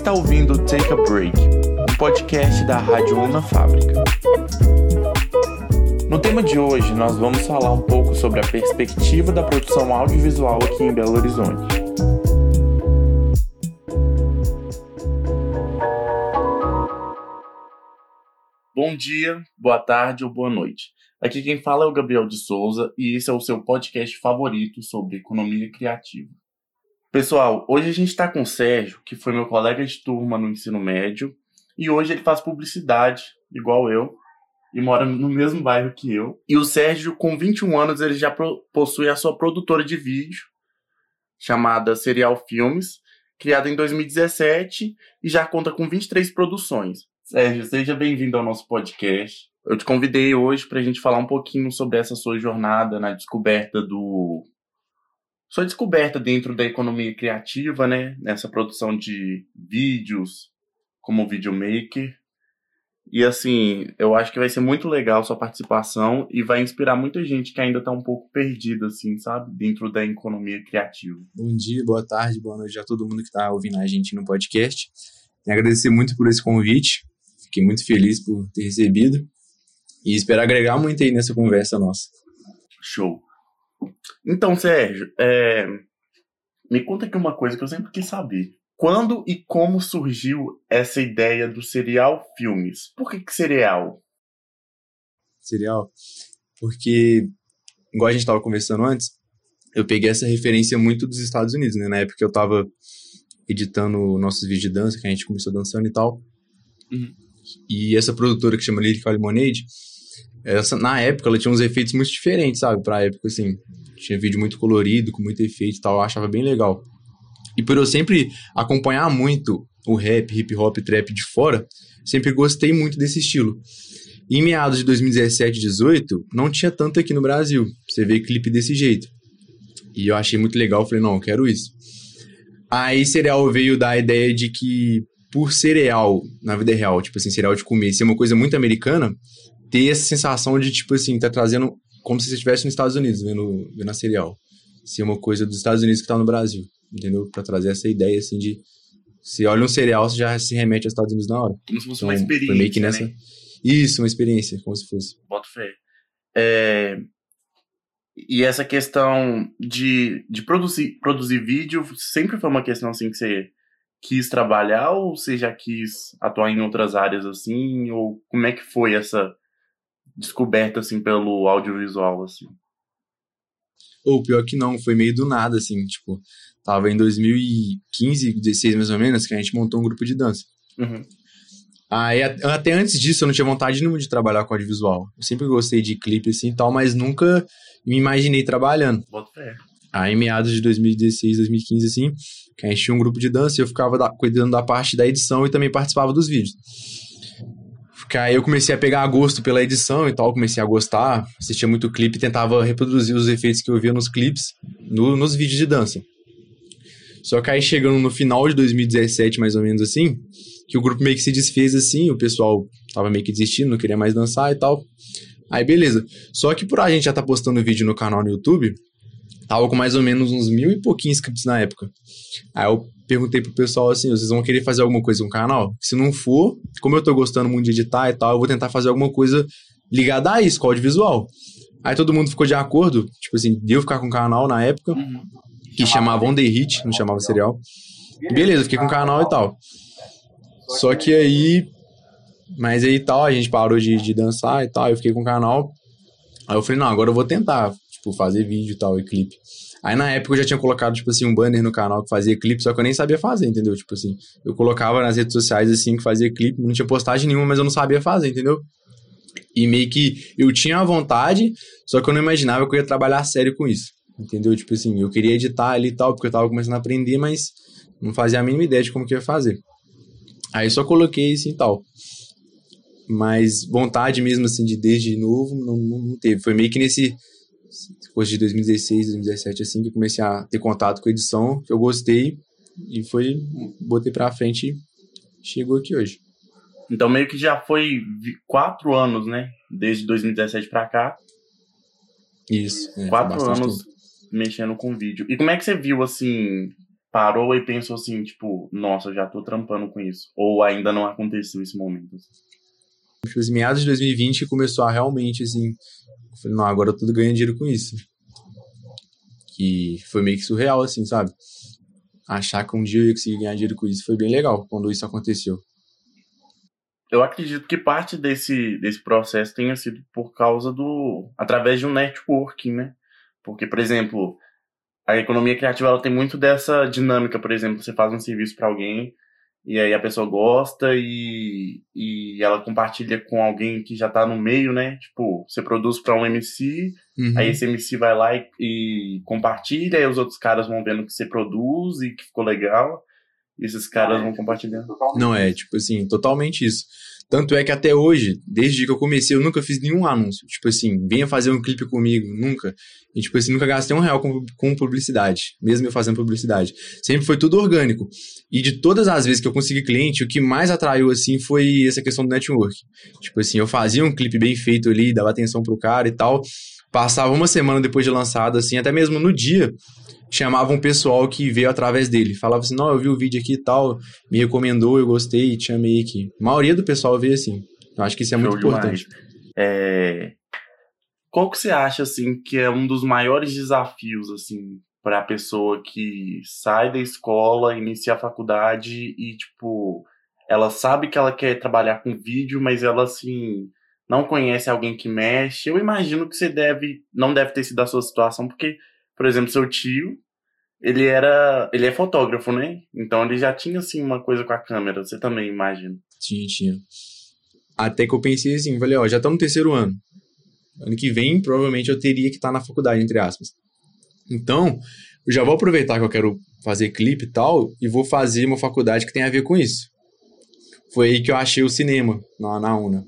está ouvindo Take a Break, um podcast da Rádio Una Fábrica. No tema de hoje, nós vamos falar um pouco sobre a perspectiva da produção audiovisual aqui em Belo Horizonte. Bom dia, boa tarde ou boa noite. Aqui quem fala é o Gabriel de Souza e esse é o seu podcast favorito sobre economia criativa. Pessoal, hoje a gente está com o Sérgio, que foi meu colega de turma no ensino médio, e hoje ele faz publicidade, igual eu, e mora no mesmo bairro que eu. E o Sérgio, com 21 anos, ele já possui a sua produtora de vídeo, chamada Serial Filmes, criada em 2017 e já conta com 23 produções. Sérgio, seja bem-vindo ao nosso podcast. Eu te convidei hoje para a gente falar um pouquinho sobre essa sua jornada na descoberta do. Sua descoberta dentro da economia criativa, né? Nessa produção de vídeos como videomaker. E assim, eu acho que vai ser muito legal sua participação e vai inspirar muita gente que ainda está um pouco perdida, assim, sabe? Dentro da economia criativa. Bom dia, boa tarde, boa noite a todo mundo que está ouvindo a gente no podcast. Quero agradecer muito por esse convite. Fiquei muito feliz por ter recebido e espero agregar muito aí nessa conversa nossa. Show. Então, Sérgio, é... me conta aqui uma coisa que eu sempre quis saber. Quando e como surgiu essa ideia do serial filmes? Por que, que serial? Serial? Porque, igual a gente estava conversando antes, eu peguei essa referência muito dos Estados Unidos, né? Na época que eu estava editando nossos vídeos de dança, que a gente começou dançando e tal. Uhum. E essa produtora que chama Lyrical Lemonade, essa, na época ela tinha uns efeitos muito diferentes, sabe? Pra época, assim. Tinha vídeo muito colorido, com muito efeito e tal, eu achava bem legal. E por eu sempre acompanhar muito o rap, hip hop, trap de fora, sempre gostei muito desse estilo. E em meados de 2017, 18, não tinha tanto aqui no Brasil. Você vê clipe desse jeito. E eu achei muito legal, falei, não, eu quero isso. Aí Cereal veio da ideia de que por cereal na vida real, tipo assim, cereal de comer, ser uma coisa muito americana, ter essa sensação de, tipo assim, tá trazendo como se você estivesse nos Estados Unidos vendo, vendo a cereal. Ser uma coisa dos Estados Unidos que tá no Brasil, entendeu? Pra trazer essa ideia, assim, de. Se olha um cereal, você já se remete aos Estados Unidos na hora. Como se fosse então, uma experiência. Meio que nessa. Né? Isso, uma experiência, como se fosse. Boto fé. É... E essa questão de, de produzir, produzir vídeo sempre foi uma questão assim que você quis trabalhar ou você já quis atuar em outras áreas assim? Ou como é que foi essa descoberta assim pelo audiovisual assim? Ou pior que não, foi meio do nada assim, tipo, tava em 2015, 16 mais ou menos, que a gente montou um grupo de dança. Uhum. Aí até antes disso eu não tinha vontade nenhuma de trabalhar com audiovisual. Eu sempre gostei de clipe assim e tal, mas nunca me imaginei trabalhando. Bota fé. Aí, em meados de 2016, 2015, assim, que a gente tinha um grupo de dança e eu ficava da, cuidando da parte da edição e também participava dos vídeos. Aí eu comecei a pegar gosto pela edição e tal, comecei a gostar, assistia muito clipe e tentava reproduzir os efeitos que eu via nos clipes no, nos vídeos de dança. Só que aí chegando no final de 2017, mais ou menos assim, que o grupo meio que se desfez assim, o pessoal tava meio que desistindo, não queria mais dançar e tal. Aí beleza. Só que por a gente já tá postando vídeo no canal no YouTube, Tava com mais ou menos uns mil e pouquinhos inscritos na época. Aí eu perguntei pro pessoal assim: vocês vão querer fazer alguma coisa com o canal? Se não for, como eu tô gostando muito de editar e tal, eu vou tentar fazer alguma coisa ligada a isso, com audiovisual. Aí todo mundo ficou de acordo, tipo assim, deu ficar com o canal na época, uhum. que chamava On The Hit, não chamava serial. Beleza, fiquei com o canal e tal. Só que aí. Mas aí tal, a gente parou de, de dançar e tal, eu fiquei com o canal. Aí eu falei, não, agora eu vou tentar tipo, fazer vídeo e tal, e clipe. Aí na época eu já tinha colocado, tipo assim, um banner no canal que fazia clipe, só que eu nem sabia fazer, entendeu? Tipo assim, eu colocava nas redes sociais assim que fazia clipe, não tinha postagem nenhuma, mas eu não sabia fazer, entendeu? E meio que eu tinha a vontade, só que eu não imaginava que eu ia trabalhar sério com isso. Entendeu? Tipo assim, eu queria editar ali e tal, porque eu tava começando a aprender, mas não fazia a mínima ideia de como que ia fazer. Aí só coloquei assim e tal. Mas vontade mesmo, assim, de desde novo, não, não teve. Foi meio que nesse depois de 2016, 2017, assim, que eu comecei a ter contato com a edição, que eu gostei e foi, botei pra frente e chegou aqui hoje. Então meio que já foi quatro anos, né? Desde 2017 pra cá. Isso. É, quatro anos tempo. mexendo com vídeo. E como é que você viu, assim, parou e pensou assim, tipo, nossa, já tô trampando com isso? Ou ainda não aconteceu esse momento? Tipo, os meados de 2020 começou a realmente, assim, falei, não, agora eu tô ganhando dinheiro com isso. Que foi meio que surreal, assim, sabe? Achar que um dia eu ia conseguir ganhar dinheiro com isso foi bem legal quando isso aconteceu. Eu acredito que parte desse, desse processo tenha sido por causa do. através de um networking, né? Porque, por exemplo, a economia criativa ela tem muito dessa dinâmica, por exemplo, você faz um serviço para alguém e aí a pessoa gosta e, e ela compartilha com alguém que já tá no meio, né? Tipo, você produz para um MC, uhum. aí esse MC vai lá e, e compartilha, e os outros caras vão vendo que você produz e que ficou legal. E esses caras vão compartilhando. Não é, tipo assim, totalmente isso. Tanto é que até hoje, desde que eu comecei, eu nunca fiz nenhum anúncio. Tipo assim, venha fazer um clipe comigo, nunca. E tipo assim, nunca gastei um real com, com publicidade, mesmo eu fazendo publicidade. Sempre foi tudo orgânico. E de todas as vezes que eu consegui cliente, o que mais atraiu assim foi essa questão do network. Tipo assim, eu fazia um clipe bem feito ali, dava atenção pro cara e tal. Passava uma semana depois de lançado, assim, até mesmo no dia, chamava um pessoal que veio através dele. Falava assim, não, eu vi o vídeo aqui e tal, me recomendou, eu gostei, te chamei aqui. A maioria do pessoal veio assim. Eu acho que isso é muito importante. É... Qual que você acha, assim, que é um dos maiores desafios, assim, para a pessoa que sai da escola, inicia a faculdade e, tipo, ela sabe que ela quer trabalhar com vídeo, mas ela, assim, não conhece alguém que mexe. Eu imagino que você deve, não deve ter sido a sua situação, porque por exemplo, seu tio, ele era, ele é fotógrafo, né? Então ele já tinha assim uma coisa com a câmera, você também imagina. Tinha, tinha. Até que eu pensei assim, falei, ó, já estamos no terceiro ano. Ano que vem, provavelmente eu teria que estar tá na faculdade, entre aspas. Então, eu já vou aproveitar que eu quero fazer clipe e tal, e vou fazer uma faculdade que tem a ver com isso. Foi aí que eu achei o cinema, na, na UNA.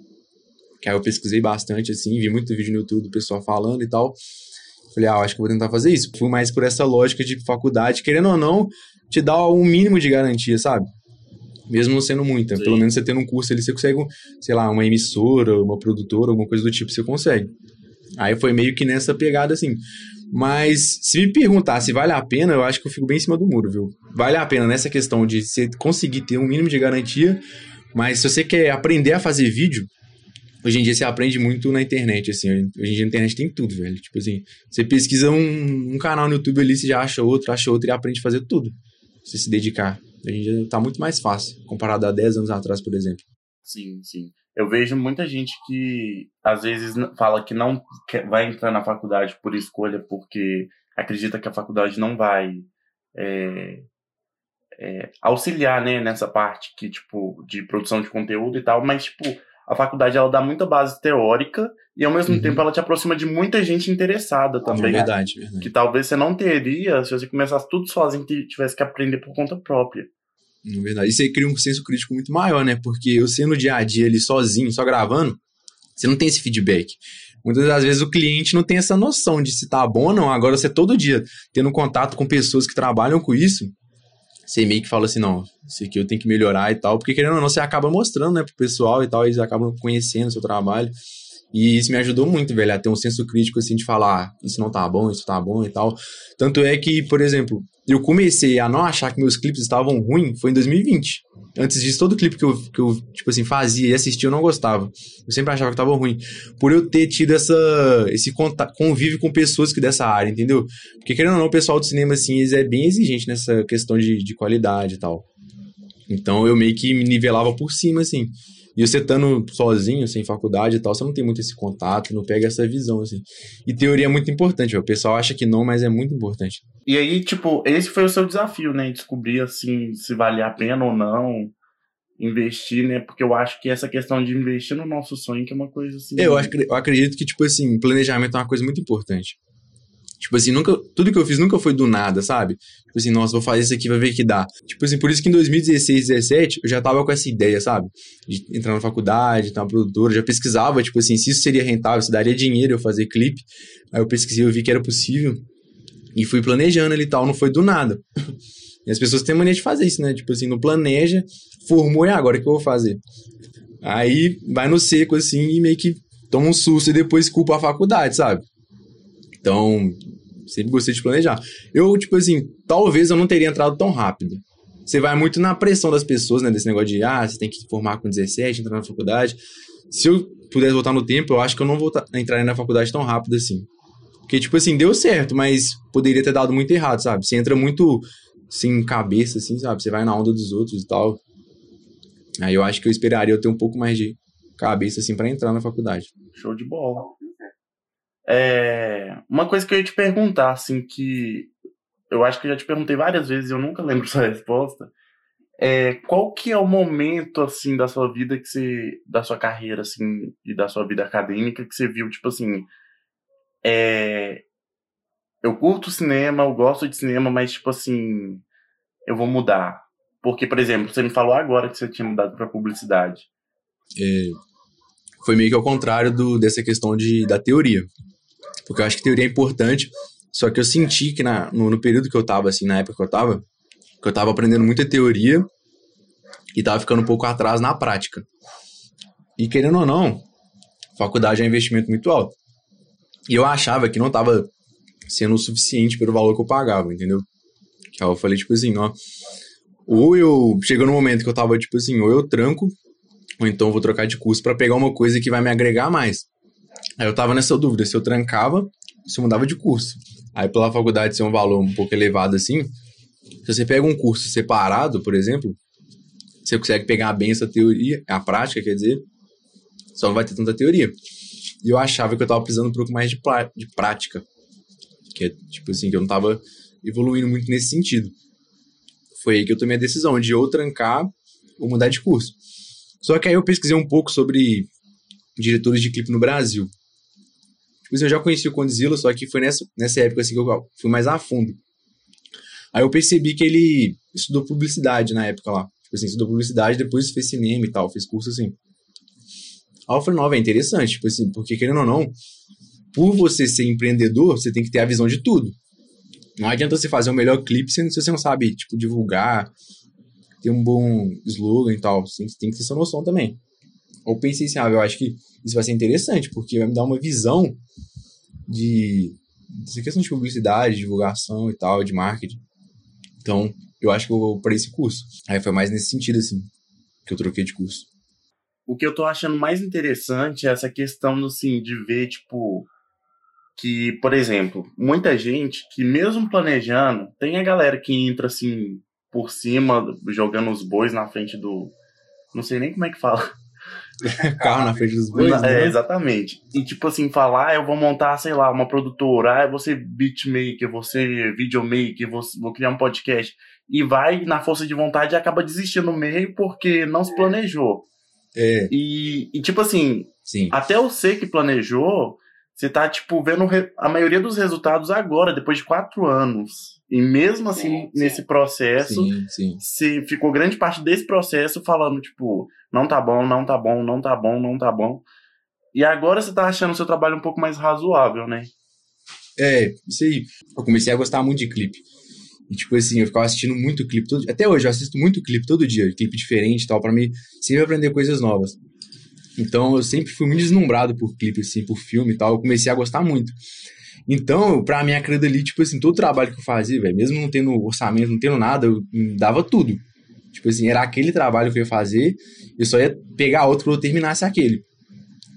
Que aí eu pesquisei bastante, assim, vi muito vídeo no YouTube do pessoal falando e tal. Falei, ah, acho que vou tentar fazer isso. Fui mais por essa lógica de faculdade, querendo ou não, te dá um mínimo de garantia, sabe? Mesmo não sendo muita. Sim. Pelo menos você tendo um curso ali, você consegue, sei lá, uma emissora, uma produtora, alguma coisa do tipo, você consegue. Aí foi meio que nessa pegada assim. Mas se me perguntar se vale a pena, eu acho que eu fico bem em cima do muro, viu? Vale a pena nessa questão de você conseguir ter um mínimo de garantia, mas se você quer aprender a fazer vídeo, Hoje em dia você aprende muito na internet, assim. Hoje em dia na internet tem tudo, velho. Tipo assim, você pesquisa um, um canal no YouTube ali, você já acha outro, acha outro e aprende a fazer tudo. Se se dedicar. Hoje em dia tá muito mais fácil, comparado a 10 anos atrás, por exemplo. Sim, sim. Eu vejo muita gente que às vezes fala que não quer, vai entrar na faculdade por escolha, porque acredita que a faculdade não vai é, é, auxiliar, né, nessa parte que, tipo, de produção de conteúdo e tal, mas, tipo, a faculdade ela dá muita base teórica e ao mesmo uhum. tempo ela te aproxima de muita gente interessada também. É verdade, verdade. Que talvez você não teria se você começasse tudo sozinho e tivesse que aprender por conta própria. É verdade. Isso aí cria um senso crítico muito maior, né? Porque eu sendo no dia a dia ali sozinho, só gravando, você não tem esse feedback. Muitas das vezes o cliente não tem essa noção de se tá bom ou não. Agora você todo dia tendo contato com pessoas que trabalham com isso, você meio que fala assim, não, isso aqui eu tenho que melhorar e tal, porque querendo ou não, você acaba mostrando, né, pro pessoal e tal, eles acabam conhecendo o seu trabalho. E isso me ajudou muito, velho, a ter um senso crítico, assim, de falar, ah, isso não tá bom, isso tá bom e tal. Tanto é que, por exemplo, eu comecei a não achar que meus clipes estavam ruins foi em 2020. Antes disso, todo clipe que eu, que eu, tipo assim, fazia e assistia, eu não gostava. Eu sempre achava que tava ruim. Por eu ter tido essa, esse convívio com pessoas que dessa área, entendeu? Porque, querendo ou não, o pessoal do cinema, assim, eles é bem exigente nessa questão de, de qualidade e tal. Então, eu meio que me nivelava por cima, assim. E você estando sozinho, sem faculdade e tal, você não tem muito esse contato, não pega essa visão, assim. E teoria é muito importante, o pessoal acha que não, mas é muito importante. E aí, tipo, esse foi o seu desafio, né? Descobrir, assim, se valia a pena ou não investir, né? Porque eu acho que essa questão de investir no nosso sonho que é uma coisa assim. Eu, acho, eu acredito que, tipo assim, planejamento é uma coisa muito importante. Tipo assim, nunca, tudo que eu fiz nunca foi do nada, sabe? Tipo assim, nossa, vou fazer isso aqui, vai ver que dá. Tipo assim, por isso que em 2016, 2017, eu já tava com essa ideia, sabe? De entrar na faculdade, ter uma produtora, já pesquisava, tipo assim, se isso seria rentável, se daria dinheiro eu fazer clipe. Aí eu pesquisei, eu vi que era possível. E fui planejando ali e tal, não foi do nada. E as pessoas têm mania de fazer isso, né? Tipo assim, não planeja, formou e agora o que eu vou fazer? Aí vai no seco assim e meio que toma um susto e depois culpa a faculdade, sabe? Então, Sempre gostei de planejar. Eu, tipo assim, talvez eu não teria entrado tão rápido. Você vai muito na pressão das pessoas, né? Desse negócio de, ah, você tem que formar com 17, entrar na faculdade. Se eu pudesse voltar no tempo, eu acho que eu não vou entrar na faculdade tão rápido assim. Porque, tipo assim, deu certo, mas poderia ter dado muito errado, sabe? Você entra muito sem cabeça, assim, sabe? Você vai na onda dos outros e tal. Aí eu acho que eu esperaria eu ter um pouco mais de cabeça, assim, para entrar na faculdade. Show de bola. É, uma coisa que eu ia te perguntar, assim, que eu acho que eu já te perguntei várias vezes e eu nunca lembro sua resposta. É, qual que é o momento, assim, da sua vida que você... Da sua carreira, assim, e da sua vida acadêmica que você viu, tipo assim... É, eu curto cinema, eu gosto de cinema, mas, tipo assim... Eu vou mudar. Porque, por exemplo, você me falou agora que você tinha mudado para publicidade. É, foi meio que ao contrário do, dessa questão de, da teoria. Porque eu acho que teoria é importante, só que eu senti que na, no, no, período que eu tava, assim, na época que eu tava, que eu tava aprendendo muita teoria e tava ficando um pouco atrás na prática. E querendo ou não, faculdade é um investimento muito alto. E eu achava que não tava sendo o suficiente pelo valor que eu pagava, entendeu? Que eu falei, tipo assim, ó. Ou eu. Chegou no momento que eu tava, tipo assim, ou eu tranco, ou então vou trocar de curso para pegar uma coisa que vai me agregar mais. Aí eu tava nessa dúvida se eu trancava, se eu mudava de curso. Aí pela faculdade ser um valor um pouco elevado assim, se você pega um curso separado, por exemplo, você consegue pegar bem essa teoria, a prática, quer dizer, só não vai ter tanta teoria. E eu achava que eu tava precisando um pouco mais de, de prática. Que é, tipo assim, que eu não tava evoluindo muito nesse sentido. Foi aí que eu tomei a decisão de ou trancar ou mudar de curso. Só que aí eu pesquisei um pouco sobre diretores de clipe no Brasil. Tipo assim, eu já conheci o Condzilla, só que foi nessa, nessa época assim, que eu fui mais a fundo. Aí eu percebi que ele estudou publicidade na época lá. Tipo assim, estudou publicidade, depois fez cinema e tal, fez curso assim. Aí eu falei, não, é interessante, tipo assim, porque querendo ou não, por você ser empreendedor, você tem que ter a visão de tudo. Não adianta você fazer o melhor clipe se você não sabe, tipo, divulgar, ter um bom slogan e tal. Você tem que ter essa noção também. Ou pensei assim, ah, eu acho que isso vai ser interessante, porque vai me dar uma visão de dessa questão de publicidade, divulgação e tal, de marketing. Então, eu acho que eu vou para esse curso. Aí foi mais nesse sentido, assim, que eu troquei de curso. O que eu tô achando mais interessante é essa questão, assim, de ver, tipo, que, por exemplo, muita gente que mesmo planejando, tem a galera que entra, assim, por cima, jogando os bois na frente do... Não sei nem como é que fala Carro na frente dos bois. É, né? exatamente. E tipo assim, falar, ah, eu vou montar, sei lá, uma produtora, ah, eu vou ser beatmaker, vou ser videomaker, vou, vou criar um podcast. E vai na força de vontade e acaba desistindo no meio porque não se planejou. É. E, e tipo assim, Sim. até eu sei que planejou, você tá, tipo, vendo a maioria dos resultados agora, depois de quatro anos. E mesmo assim, sim, nesse sim. processo, sim, você ficou grande parte desse processo falando, tipo, não tá bom, não tá bom, não tá bom, não tá bom. E agora você tá achando o seu trabalho um pouco mais razoável, né? É, isso aí. Eu comecei a gostar muito de clipe. E, tipo assim, eu ficava assistindo muito clipe. Todo... Até hoje, eu assisto muito clipe todo dia. Clipe diferente e tal, pra mim sempre aprender coisas novas. Então, eu sempre fui muito deslumbrado por clipe, assim, por filme e tal. Eu comecei a gostar muito. Então, pra mim, aquilo ali, tipo assim, todo o trabalho que eu fazia, velho, mesmo não tendo orçamento, não tendo nada, eu dava tudo. Tipo assim, era aquele trabalho que eu ia fazer, eu só ia pegar outro quando eu terminasse aquele.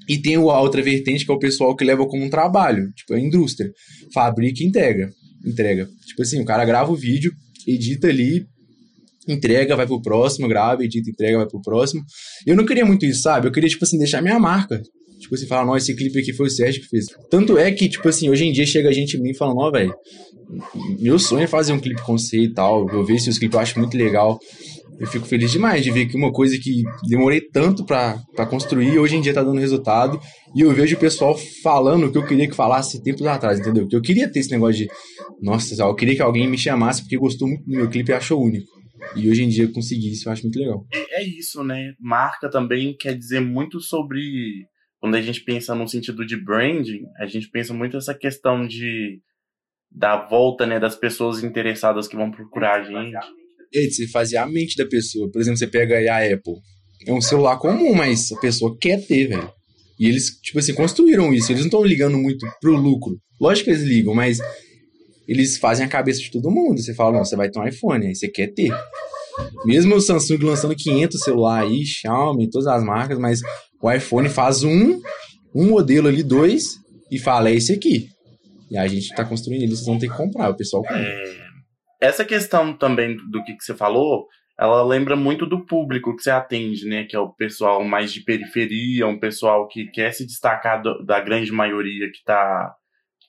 E tem a outra vertente, que é o pessoal que leva como um trabalho, tipo, a indústria. Fabrica e entrega. Entrega. Tipo assim, o cara grava o vídeo, edita ali, entrega, vai pro próximo, grava, edita, entrega, vai pro próximo. Eu não queria muito isso, sabe? Eu queria, tipo assim, deixar minha marca. Tipo assim, falar, não, esse clipe aqui foi o Sérgio que fez. Tanto é que, tipo assim, hoje em dia chega a gente em mim falando, ó, velho, meu sonho é fazer um clipe com você e tal. Eu vejo seus clipes, eu acho muito legal. Eu fico feliz demais de ver que uma coisa que demorei tanto para construir, hoje em dia tá dando resultado. E eu vejo o pessoal falando o que eu queria que falasse tempos atrás, entendeu? Que eu queria ter esse negócio de, nossa, eu queria que alguém me chamasse porque gostou muito do meu clipe e achou único. E hoje em dia conseguir isso, eu acho muito legal. É, é isso, né? Marca também quer dizer muito sobre quando a gente pensa no sentido de branding, a gente pensa muito essa questão de da volta, né, das pessoas interessadas que vão procurar a gente. É, você fazer a mente da pessoa. Por exemplo, você pega aí a Apple. É um celular comum, mas a pessoa quer ter, velho. E eles, tipo assim, construíram isso. Eles não estão ligando muito pro lucro. Lógico que eles ligam, mas eles fazem a cabeça de todo mundo. Você fala, não, você vai ter um iPhone, aí você quer ter. Mesmo o Samsung lançando 500 celular aí, Xiaomi, todas as marcas, mas o iPhone faz um, um modelo ali, dois, e fala, é esse aqui. E a gente tá construindo ele, vocês vão ter que comprar, o pessoal compra. Essa questão também do que, que você falou, ela lembra muito do público que você atende, né? Que é o pessoal mais de periferia, um pessoal que quer se destacar do, da grande maioria que tá,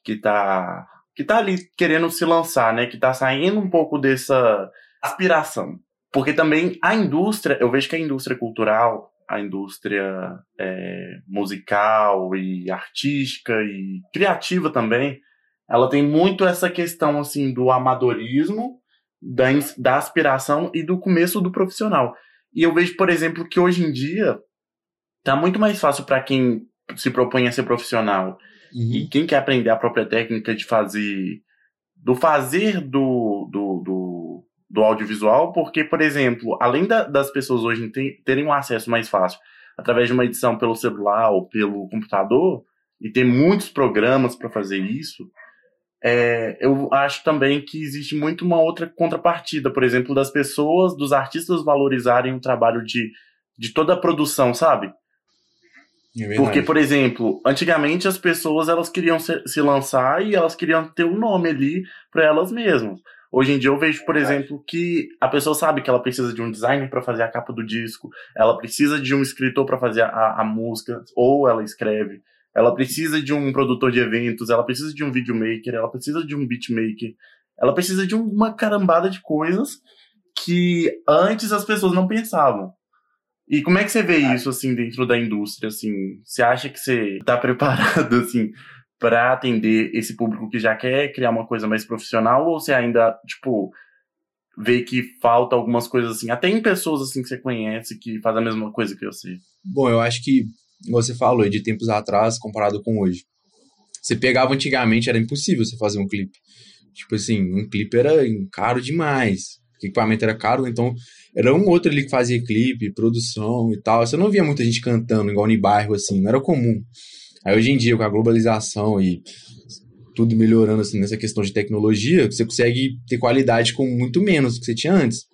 que tá, que tá ali querendo se lançar, né? Que tá saindo um pouco dessa aspiração. Porque também a indústria, eu vejo que a indústria cultural, a indústria é, musical e artística e criativa também, ela tem muito essa questão assim do amadorismo, da, da aspiração e do começo do profissional. E eu vejo, por exemplo, que hoje em dia tá muito mais fácil para quem se propõe a ser profissional uhum. e quem quer aprender a própria técnica de fazer do fazer do, do, do, do audiovisual, porque, por exemplo, além da, das pessoas hoje terem um acesso mais fácil através de uma edição pelo celular ou pelo computador e ter muitos programas para fazer isso, é, eu acho também que existe muito uma outra contrapartida, por exemplo, das pessoas, dos artistas valorizarem o trabalho de, de toda a produção, sabe? É Porque, por exemplo, antigamente as pessoas elas queriam se, se lançar e elas queriam ter um nome ali para elas mesmas. Hoje em dia eu vejo, por exemplo, que a pessoa sabe que ela precisa de um designer para fazer a capa do disco, ela precisa de um escritor para fazer a, a música, ou ela escreve ela precisa de um produtor de eventos, ela precisa de um videomaker, ela precisa de um beatmaker, ela precisa de uma carambada de coisas que antes as pessoas não pensavam. E como é que você vê isso assim dentro da indústria assim? Você acha que você está preparado assim para atender esse público que já quer criar uma coisa mais profissional ou você ainda tipo vê que falta algumas coisas assim, até em pessoas assim que você conhece que fazem a mesma coisa que você? Bom, eu acho que você falou, de tempos atrás comparado com hoje. Você pegava antigamente, era impossível você fazer um clipe. Tipo assim, um clipe era caro demais. O equipamento era caro, então era um outro ali que fazia clipe, produção e tal. Você não via muita gente cantando, igual em bairro, assim, não era comum. Aí hoje em dia, com a globalização e tudo melhorando assim nessa questão de tecnologia, você consegue ter qualidade com muito menos do que você tinha antes.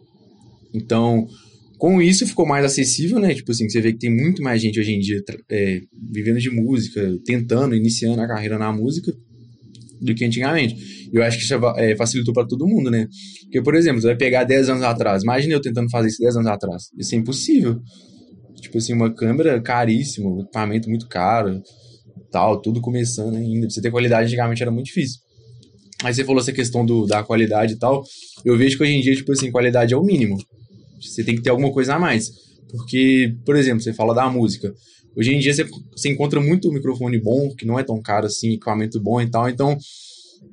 Então, com isso ficou mais acessível, né? Tipo assim, você vê que tem muito mais gente hoje em dia é, vivendo de música, tentando, iniciando a carreira na música do que antigamente. E eu acho que isso é, facilitou para todo mundo, né? Porque, por exemplo, você vai pegar 10 anos atrás, imagina eu tentando fazer isso 10 anos atrás. Isso é impossível. Tipo assim, uma câmera caríssima, um equipamento muito caro, tal, tudo começando ainda. Pra você ter qualidade antigamente era muito difícil. Aí você falou essa questão do, da qualidade e tal. Eu vejo que hoje em dia, tipo assim, qualidade é o mínimo. Você tem que ter alguma coisa a mais. Porque, por exemplo, você fala da música. Hoje em dia você, você encontra muito microfone bom, que não é tão caro assim, equipamento bom e tal. Então,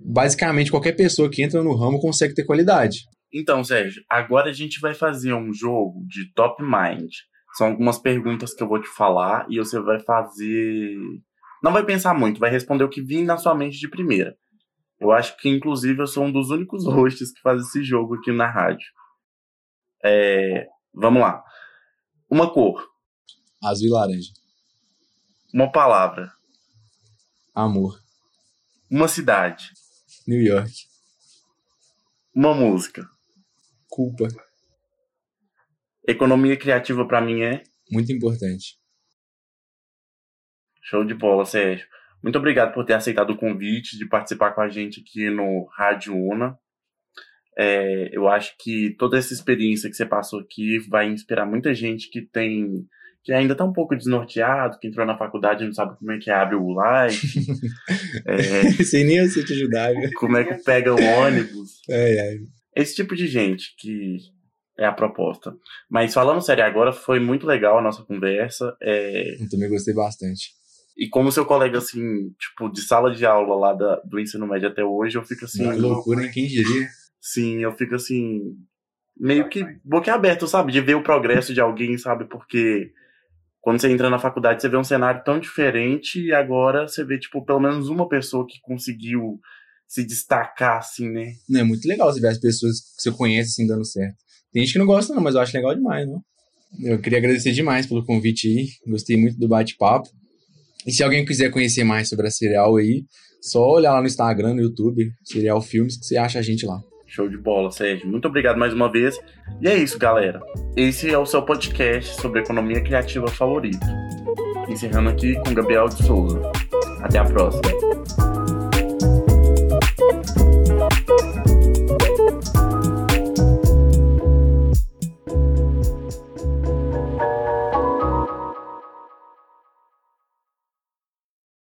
basicamente, qualquer pessoa que entra no ramo consegue ter qualidade. Então, Sérgio, agora a gente vai fazer um jogo de top mind. São algumas perguntas que eu vou te falar e você vai fazer. Não vai pensar muito, vai responder o que vir na sua mente de primeira. Eu acho que, inclusive, eu sou um dos únicos hosts que faz esse jogo aqui na rádio. É, vamos lá. Uma cor. Azul e laranja. Uma palavra. Amor. Uma cidade. New York. Uma música. Culpa. Economia criativa para mim é muito importante. Show de bola, Sérgio. Muito obrigado por ter aceitado o convite de participar com a gente aqui no Rádio Una. É, eu acho que toda essa experiência que você passou aqui vai inspirar muita gente que tem que ainda está um pouco desnorteado, que entrou na faculdade e não sabe como é que abre o like. é, Sem nem eu te ajudar. Como é que pega o ônibus. É, é. Esse tipo de gente que é a proposta. Mas falando sério agora, foi muito legal a nossa conversa. É... Eu também gostei bastante. E como seu colega, assim, tipo, de sala de aula lá da, do ensino médio até hoje, eu fico assim. Que loucura, hein? Quem diria? Sim, eu fico assim, meio que boquiaberto, sabe? De ver o progresso de alguém, sabe? Porque quando você entra na faculdade, você vê um cenário tão diferente e agora você vê, tipo, pelo menos uma pessoa que conseguiu se destacar, assim, né? Não, é muito legal você ver as pessoas que você conhece, assim, dando certo. Tem gente que não gosta, não, mas eu acho legal demais, não? Eu queria agradecer demais pelo convite aí. Gostei muito do bate-papo. E se alguém quiser conhecer mais sobre a Serial aí, Só olhar lá no Instagram, no YouTube, Serial Filmes, que você acha a gente lá. Show de bola, Sérgio. Muito obrigado mais uma vez. E é isso, galera. Esse é o seu podcast sobre economia criativa favorito. Encerrando aqui com Gabriel de Souza. Até a próxima.